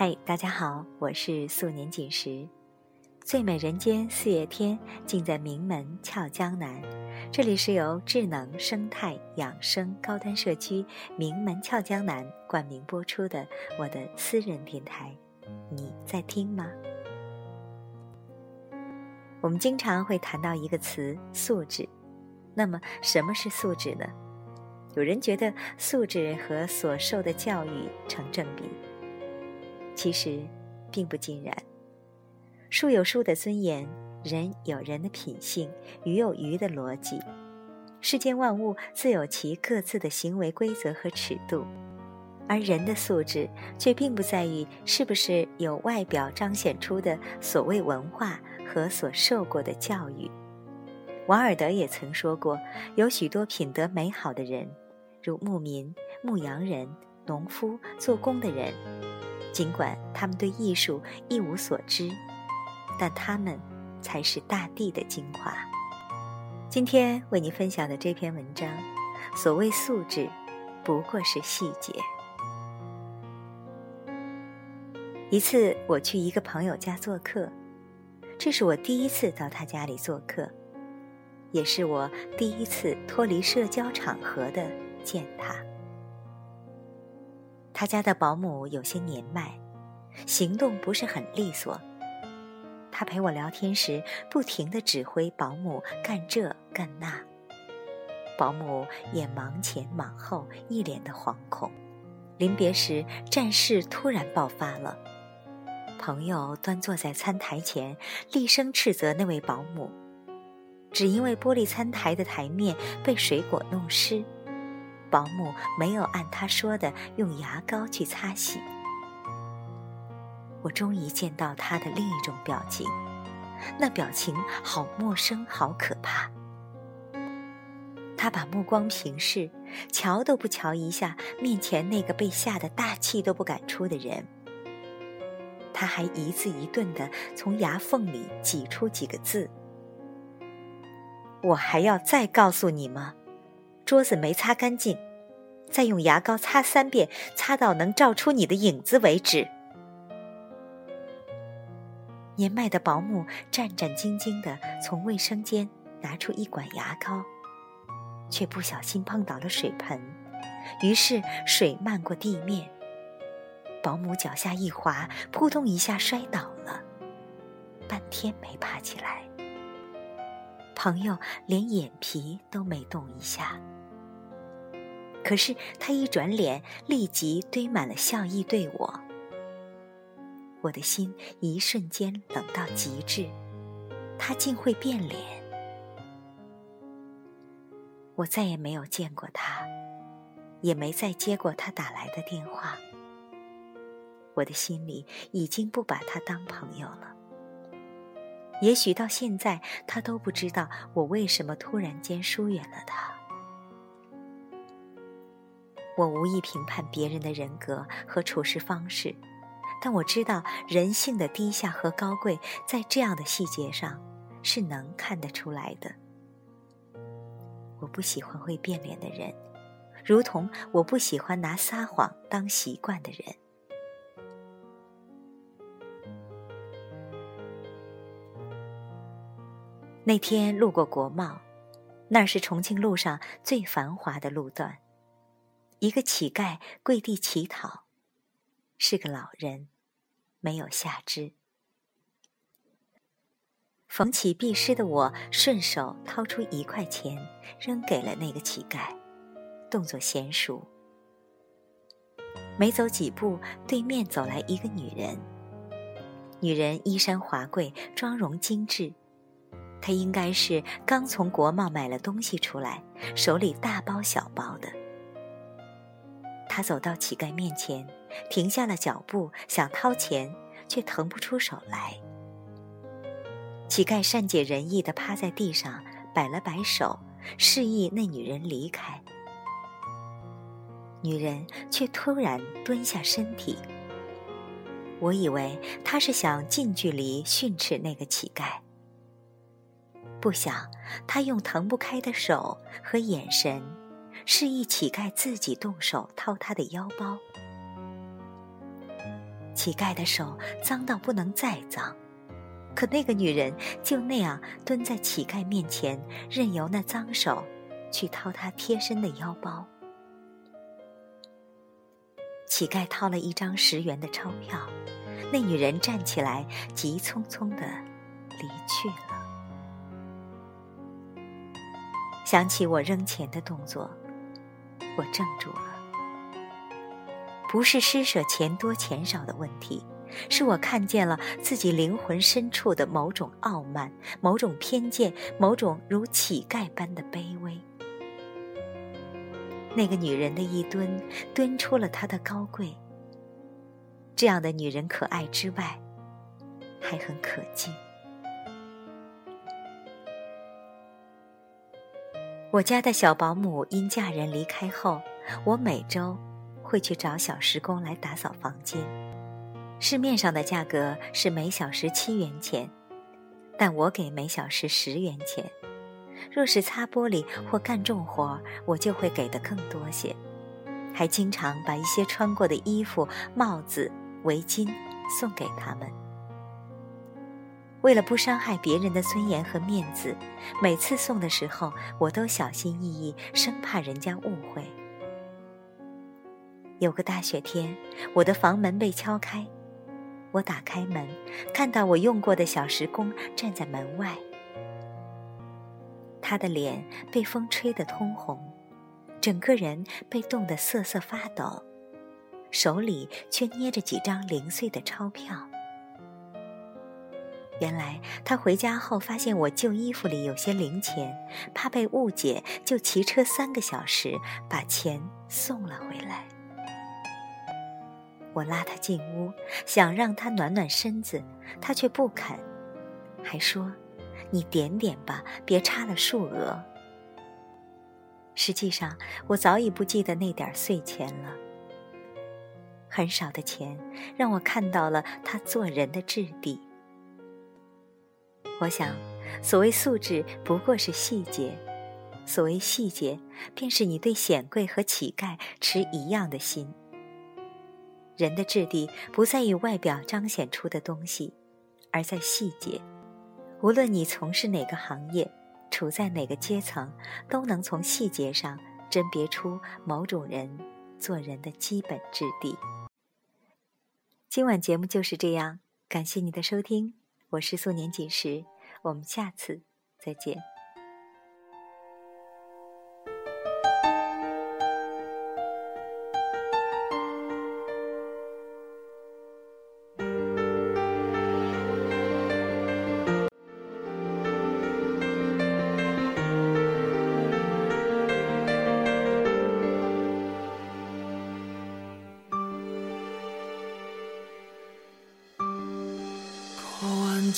嗨，大家好，我是素年锦时。最美人间四月天，尽在名门俏江南。这里是由智能生态养生高端社区名门俏江南冠名播出的我的私人电台。你在听吗？我们经常会谈到一个词“素质”，那么什么是素质呢？有人觉得素质和所受的教育成正比。其实，并不尽然。树有树的尊严，人有人的品性，鱼有鱼的逻辑。世间万物自有其各自的行为规则和尺度，而人的素质却并不在于是不是有外表彰显出的所谓文化和所受过的教育。王尔德也曾说过，有许多品德美好的人，如牧民、牧羊人、农夫、做工的人。尽管他们对艺术一无所知，但他们才是大地的精华。今天为您分享的这篇文章，所谓素质，不过是细节。一次，我去一个朋友家做客，这是我第一次到他家里做客，也是我第一次脱离社交场合的见他。他家的保姆有些年迈，行动不是很利索。他陪我聊天时，不停的指挥保姆干这干那，保姆也忙前忙后，一脸的惶恐。临别时，战事突然爆发了。朋友端坐在餐台前，厉声斥责那位保姆，只因为玻璃餐台的台面被水果弄湿。保姆没有按他说的用牙膏去擦洗。我终于见到他的另一种表情，那表情好陌生，好可怕。他把目光平视，瞧都不瞧一下面前那个被吓得大气都不敢出的人。他还一字一顿的从牙缝里挤出几个字：“我还要再告诉你吗？”桌子没擦干净，再用牙膏擦三遍，擦到能照出你的影子为止。年迈的保姆战战兢兢地从卫生间拿出一管牙膏，却不小心碰倒了水盆，于是水漫过地面，保姆脚下一滑，扑通一下摔倒了，半天没爬起来。朋友连眼皮都没动一下。可是他一转脸，立即堆满了笑意对我。我的心一瞬间冷到极致，他竟会变脸。我再也没有见过他，也没再接过他打来的电话。我的心里已经不把他当朋友了。也许到现在，他都不知道我为什么突然间疏远了他。我无意评判别人的人格和处事方式，但我知道人性的低下和高贵，在这样的细节上是能看得出来的。我不喜欢会变脸的人，如同我不喜欢拿撒谎当习惯的人。那天路过国贸，那是重庆路上最繁华的路段。一个乞丐跪地乞讨，是个老人，没有下肢。逢乞必失的我，顺手掏出一块钱，扔给了那个乞丐，动作娴熟。没走几步，对面走来一个女人。女人衣衫华贵，妆容精致，她应该是刚从国贸买了东西出来，手里大包小包的。他走到乞丐面前，停下了脚步，想掏钱，却腾不出手来。乞丐善解人意地趴在地上，摆了摆手，示意那女人离开。女人却突然蹲下身体。我以为他是想近距离训斥那个乞丐，不想他用腾不开的手和眼神。示意乞丐自己动手掏他的腰包。乞丐的手脏到不能再脏，可那个女人就那样蹲在乞丐面前，任由那脏手去掏她贴身的腰包。乞丐掏了一张十元的钞票，那女人站起来，急匆匆的离去了。想起我扔钱的动作，我怔住了。不是施舍钱多钱少的问题，是我看见了自己灵魂深处的某种傲慢、某种偏见、某种如乞丐般的卑微。那个女人的一蹲，蹲出了她的高贵。这样的女人可爱之外，还很可敬。我家的小保姆因嫁人离开后，我每周会去找小时工来打扫房间。市面上的价格是每小时七元钱，但我给每小时十元钱。若是擦玻璃或干重活，我就会给的更多些，还经常把一些穿过的衣服、帽子、围巾送给他们。为了不伤害别人的尊严和面子，每次送的时候，我都小心翼翼，生怕人家误会。有个大雪天，我的房门被敲开，我打开门，看到我用过的小时工站在门外。他的脸被风吹得通红，整个人被冻得瑟瑟发抖，手里却捏着几张零碎的钞票。原来他回家后发现我旧衣服里有些零钱，怕被误解，就骑车三个小时把钱送了回来。我拉他进屋，想让他暖暖身子，他却不肯，还说。你点点吧，别差了数额。实际上，我早已不记得那点碎钱了。很少的钱，让我看到了他做人的质地。我想，所谓素质，不过是细节；所谓细节，便是你对显贵和乞丐持一样的心。人的质地，不在于外表彰显出的东西，而在细节。无论你从事哪个行业，处在哪个阶层，都能从细节上甄别出某种人做人的基本质地。今晚节目就是这样，感谢你的收听，我是素年锦时，我们下次再见。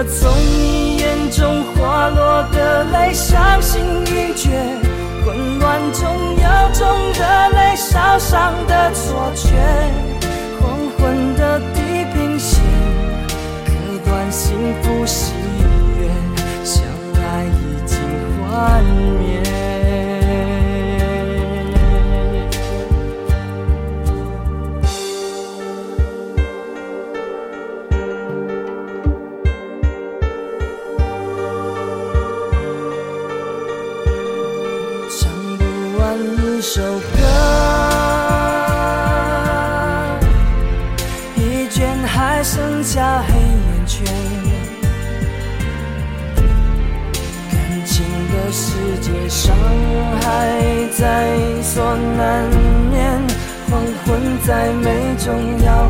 我从你眼中滑落的泪，伤心欲绝，混乱中有种热泪烧伤的错觉。黄昏的地平线，割断幸福喜悦。相爱已经幻首歌，疲倦还剩下黑眼圈，感情的世界伤害在所难免，黄昏再美终要